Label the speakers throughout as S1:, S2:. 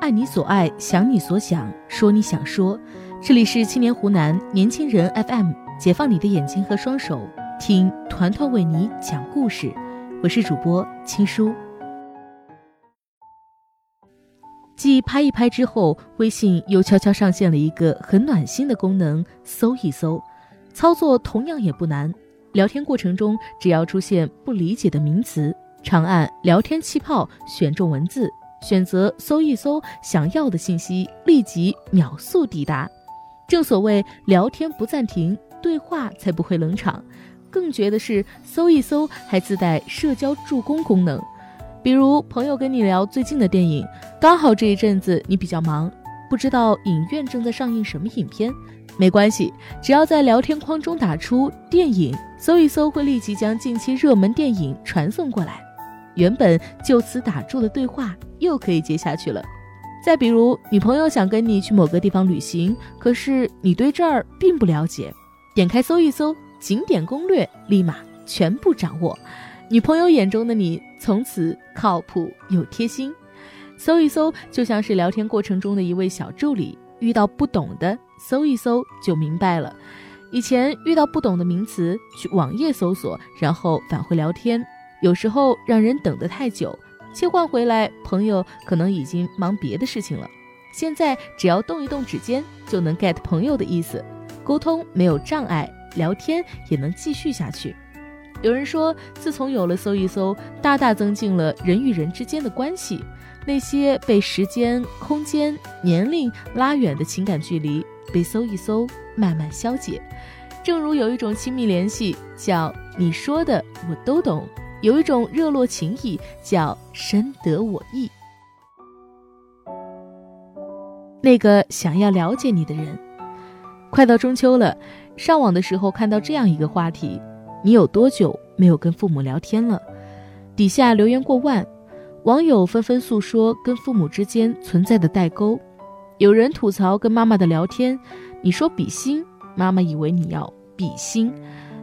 S1: 爱你所爱，想你所想，说你想说。这里是青年湖南年轻人 FM，解放你的眼睛和双手，听团团为你讲故事。我是主播青叔。继拍一拍之后，微信又悄悄上线了一个很暖心的功能——搜一搜。操作同样也不难，聊天过程中只要出现不理解的名词，长按聊天气泡，选中文字，选择搜一搜，想要的信息立即秒速抵达。正所谓聊天不暂停，对话才不会冷场。更绝的是，搜一搜还自带社交助攻功能。比如朋友跟你聊最近的电影，刚好这一阵子你比较忙，不知道影院正在上映什么影片，没关系，只要在聊天框中打出电影，搜一搜会立即将近期热门电影传送过来，原本就此打住的对话又可以接下去了。再比如，女朋友想跟你去某个地方旅行，可是你对这儿并不了解，点开搜一搜景点攻略，立马全部掌握。女朋友眼中的你，从此靠谱又贴心。搜一搜就像是聊天过程中的一位小助理，遇到不懂的，搜一搜就明白了。以前遇到不懂的名词，去网页搜索，然后返回聊天，有时候让人等得太久，切换回来，朋友可能已经忙别的事情了。现在只要动一动指尖，就能 get 朋友的意思，沟通没有障碍，聊天也能继续下去。有人说，自从有了搜一搜，大大增进了人与人之间的关系。那些被时间、空间、年龄拉远的情感距离，被搜一搜慢慢消解。正如有一种亲密联系叫“你说的我都懂”，有一种热络情谊叫“深得我意”。那个想要了解你的人，快到中秋了，上网的时候看到这样一个话题。你有多久没有跟父母聊天了？底下留言过万，网友纷纷诉说跟父母之间存在的代沟。有人吐槽跟妈妈的聊天，你说比心，妈妈以为你要比心；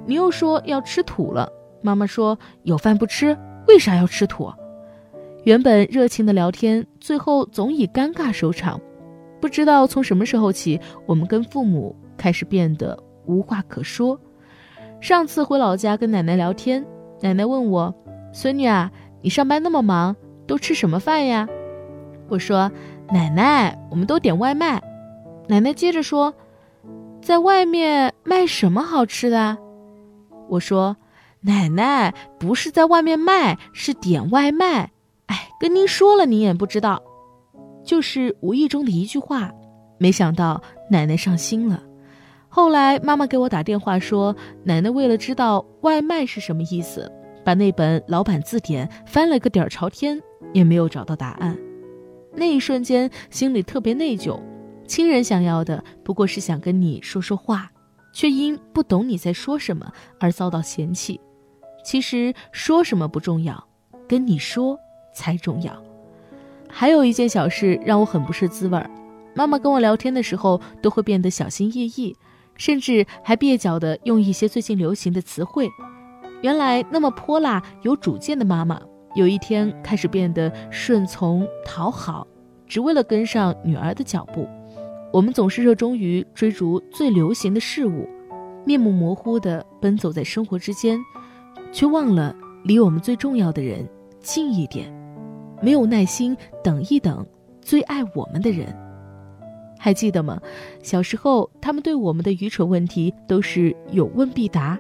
S1: 你又说要吃土了，妈妈说有饭不吃，为啥要吃土？原本热情的聊天，最后总以尴尬收场。不知道从什么时候起，我们跟父母开始变得无话可说。上次回老家跟奶奶聊天，奶奶问我：“孙女啊，你上班那么忙，都吃什么饭呀？”我说：“奶奶，我们都点外卖。”奶奶接着说：“在外面卖什么好吃的？”我说：“奶奶不是在外面卖，是点外卖。”哎，跟您说了，您也不知道，就是无意中的一句话，没想到奶奶上心了。后来妈妈给我打电话说，奶奶为了知道外卖是什么意思，把那本老板字典翻了个底儿朝天，也没有找到答案。那一瞬间心里特别内疚，亲人想要的不过是想跟你说说话，却因不懂你在说什么而遭到嫌弃。其实说什么不重要，跟你说才重要。还有一件小事让我很不是滋味儿，妈妈跟我聊天的时候都会变得小心翼翼。甚至还蹩脚地用一些最近流行的词汇。原来那么泼辣、有主见的妈妈，有一天开始变得顺从、讨好，只为了跟上女儿的脚步。我们总是热衷于追逐最流行的事物，面目模糊地奔走在生活之间，却忘了离我们最重要的人近一点，没有耐心等一等最爱我们的人。还记得吗？小时候，他们对我们的愚蠢问题都是有问必答；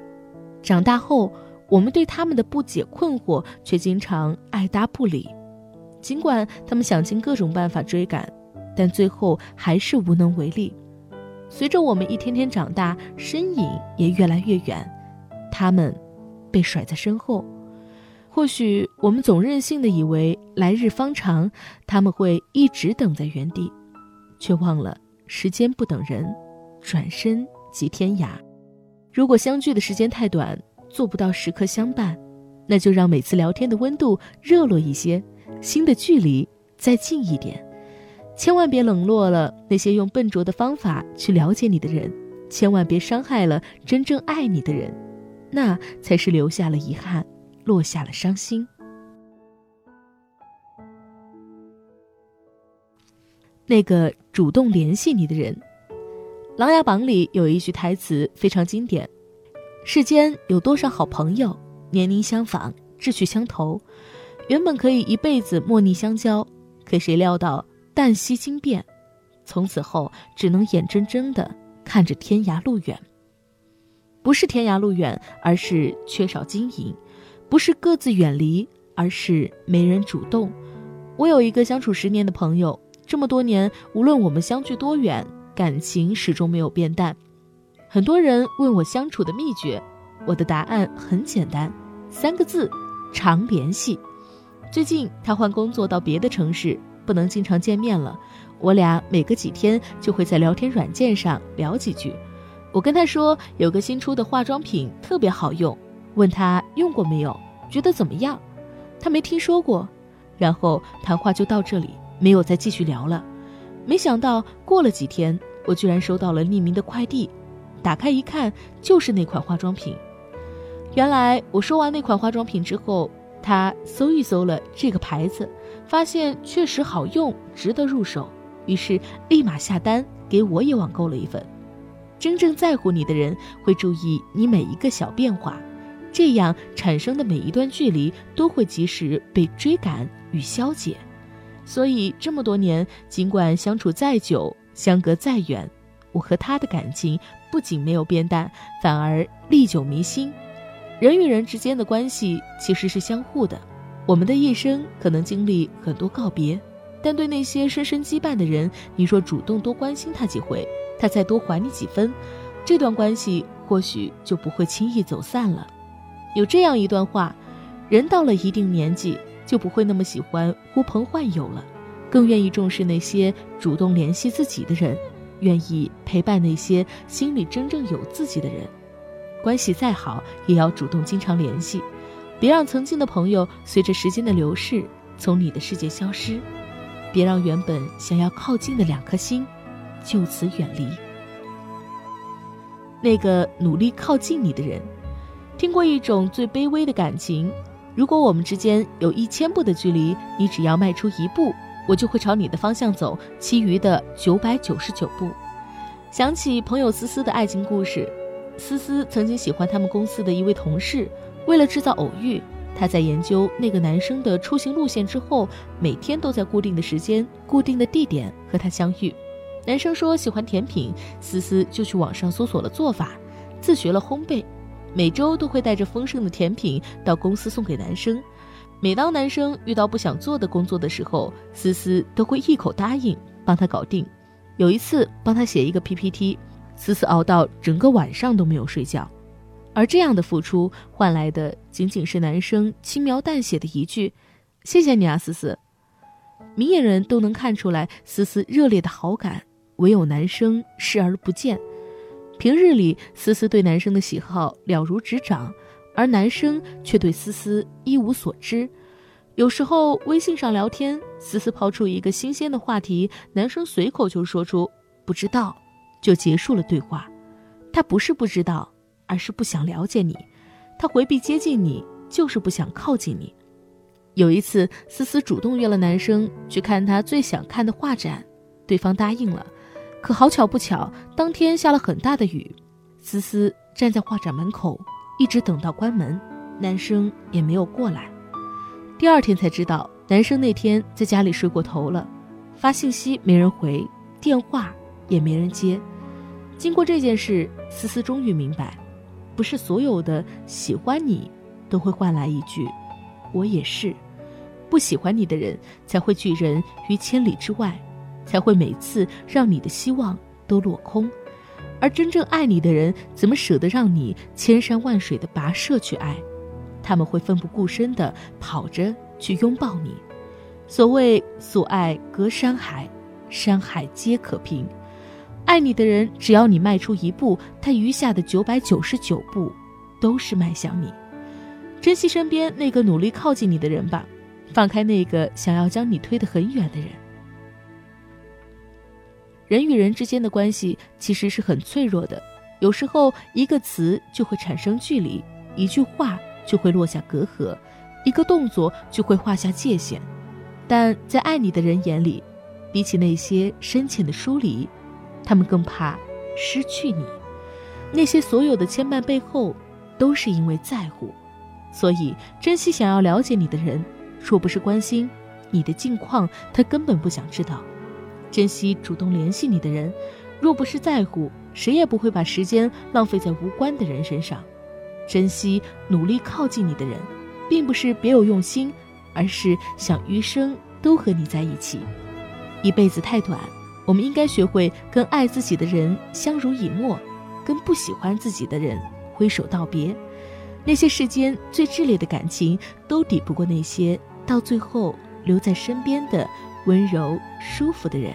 S1: 长大后，我们对他们的不解困惑却经常爱答不理。尽管他们想尽各种办法追赶，但最后还是无能为力。随着我们一天天长大，身影也越来越远，他们被甩在身后。或许我们总任性的以为来日方长，他们会一直等在原地。却忘了时间不等人，转身即天涯。如果相聚的时间太短，做不到时刻相伴，那就让每次聊天的温度热络一些，心的距离再近一点。千万别冷落了那些用笨拙的方法去了解你的人，千万别伤害了真正爱你的人，那才是留下了遗憾，落下了伤心。那个主动联系你的人。《琅琊榜》里有一句台词非常经典：“世间有多少好朋友，年龄相仿，志趣相投，原本可以一辈子莫逆相交，可谁料到旦夕惊变，从此后只能眼睁睁的看着天涯路远。不是天涯路远，而是缺少经营；不是各自远离，而是没人主动。我有一个相处十年的朋友。”这么多年，无论我们相距多远，感情始终没有变淡。很多人问我相处的秘诀，我的答案很简单，三个字：常联系。最近他换工作到别的城市，不能经常见面了。我俩每隔几天就会在聊天软件上聊几句。我跟他说有个新出的化妆品特别好用，问他用过没有，觉得怎么样？他没听说过。然后谈话就到这里。没有再继续聊了，没想到过了几天，我居然收到了匿名的快递，打开一看，就是那款化妆品。原来我说完那款化妆品之后，他搜一搜了这个牌子，发现确实好用，值得入手，于是立马下单，给我也网购了一份。真正在乎你的人会注意你每一个小变化，这样产生的每一段距离都会及时被追赶与消解。所以这么多年，尽管相处再久，相隔再远，我和他的感情不仅没有变淡，反而历久弥新。人与人之间的关系其实是相互的，我们的一生可能经历很多告别，但对那些深深羁绊的人，你若主动多关心他几回，他再多还你几分，这段关系或许就不会轻易走散了。有这样一段话：人到了一定年纪。就不会那么喜欢呼朋唤友了，更愿意重视那些主动联系自己的人，愿意陪伴那些心里真正有自己的人。关系再好，也要主动经常联系，别让曾经的朋友随着时间的流逝从你的世界消失，别让原本想要靠近的两颗心就此远离。那个努力靠近你的人，听过一种最卑微的感情。如果我们之间有一千步的距离，你只要迈出一步，我就会朝你的方向走，其余的九百九十九步。想起朋友思思的爱情故事，思思曾经喜欢他们公司的一位同事，为了制造偶遇，她在研究那个男生的出行路线之后，每天都在固定的时间、固定的地点和他相遇。男生说喜欢甜品，思思就去网上搜索了做法，自学了烘焙。每周都会带着丰盛的甜品到公司送给男生。每当男生遇到不想做的工作的时候，思思都会一口答应帮他搞定。有一次帮他写一个 PPT，思思熬到整个晚上都没有睡觉。而这样的付出换来的仅仅是男生轻描淡写的一句：“谢谢你啊，思思。”明眼人都能看出来思思热烈的好感，唯有男生视而不见。平日里，思思对男生的喜好了如指掌，而男生却对思思一无所知。有时候微信上聊天，思思抛出一个新鲜的话题，男生随口就说出“不知道”，就结束了对话。他不是不知道，而是不想了解你。他回避接近你，就是不想靠近你。有一次，思思主动约了男生去看他最想看的画展，对方答应了。可好巧不巧，当天下了很大的雨，思思站在画展门口，一直等到关门，男生也没有过来。第二天才知道，男生那天在家里睡过头了，发信息没人回，电话也没人接。经过这件事，思思终于明白，不是所有的喜欢你，都会换来一句“我也是”，不喜欢你的人才会拒人于千里之外。才会每次让你的希望都落空，而真正爱你的人，怎么舍得让你千山万水的跋涉去爱？他们会奋不顾身的跑着去拥抱你。所谓所爱隔山海，山海皆可平。爱你的人，只要你迈出一步，他余下的九百九十九步，都是迈向你。珍惜身边那个努力靠近你的人吧，放开那个想要将你推得很远的人。人与人之间的关系其实是很脆弱的，有时候一个词就会产生距离，一句话就会落下隔阂，一个动作就会画下界限。但在爱你的人眼里，比起那些深浅的疏离，他们更怕失去你。那些所有的牵绊背后，都是因为在乎。所以，珍惜想要了解你的人，若不是关心你的近况，他根本不想知道；珍惜主动联系你的人，若不是在乎，谁也不会把时间浪费在无关的人身上；珍惜努力靠近你的人，并不是别有用心，而是想余生都和你在一起。一辈子太短，我们应该学会跟爱自己的人相濡以沫，跟不喜欢自己的人挥手道别。那些世间最炽烈的感情，都抵不过那些到最后留在身边的温柔舒服的人。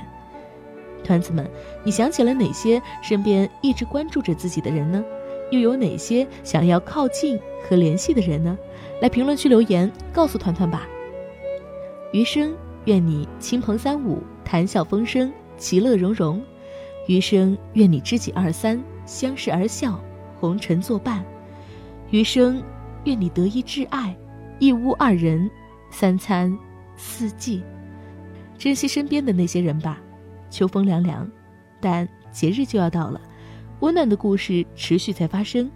S1: 团子们，你想起了哪些身边一直关注着自己的人呢？又有哪些想要靠近和联系的人呢？来评论区留言告诉团团吧。余生愿你亲朋三五谈笑风生，其乐融融；余生愿你知己二三相视而笑，红尘作伴。余生，愿你得一挚爱，一屋二人，三餐四季，珍惜身边的那些人吧。秋风凉凉，但节日就要到了，温暖的故事持续在发生。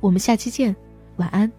S1: 我们下期见，晚安。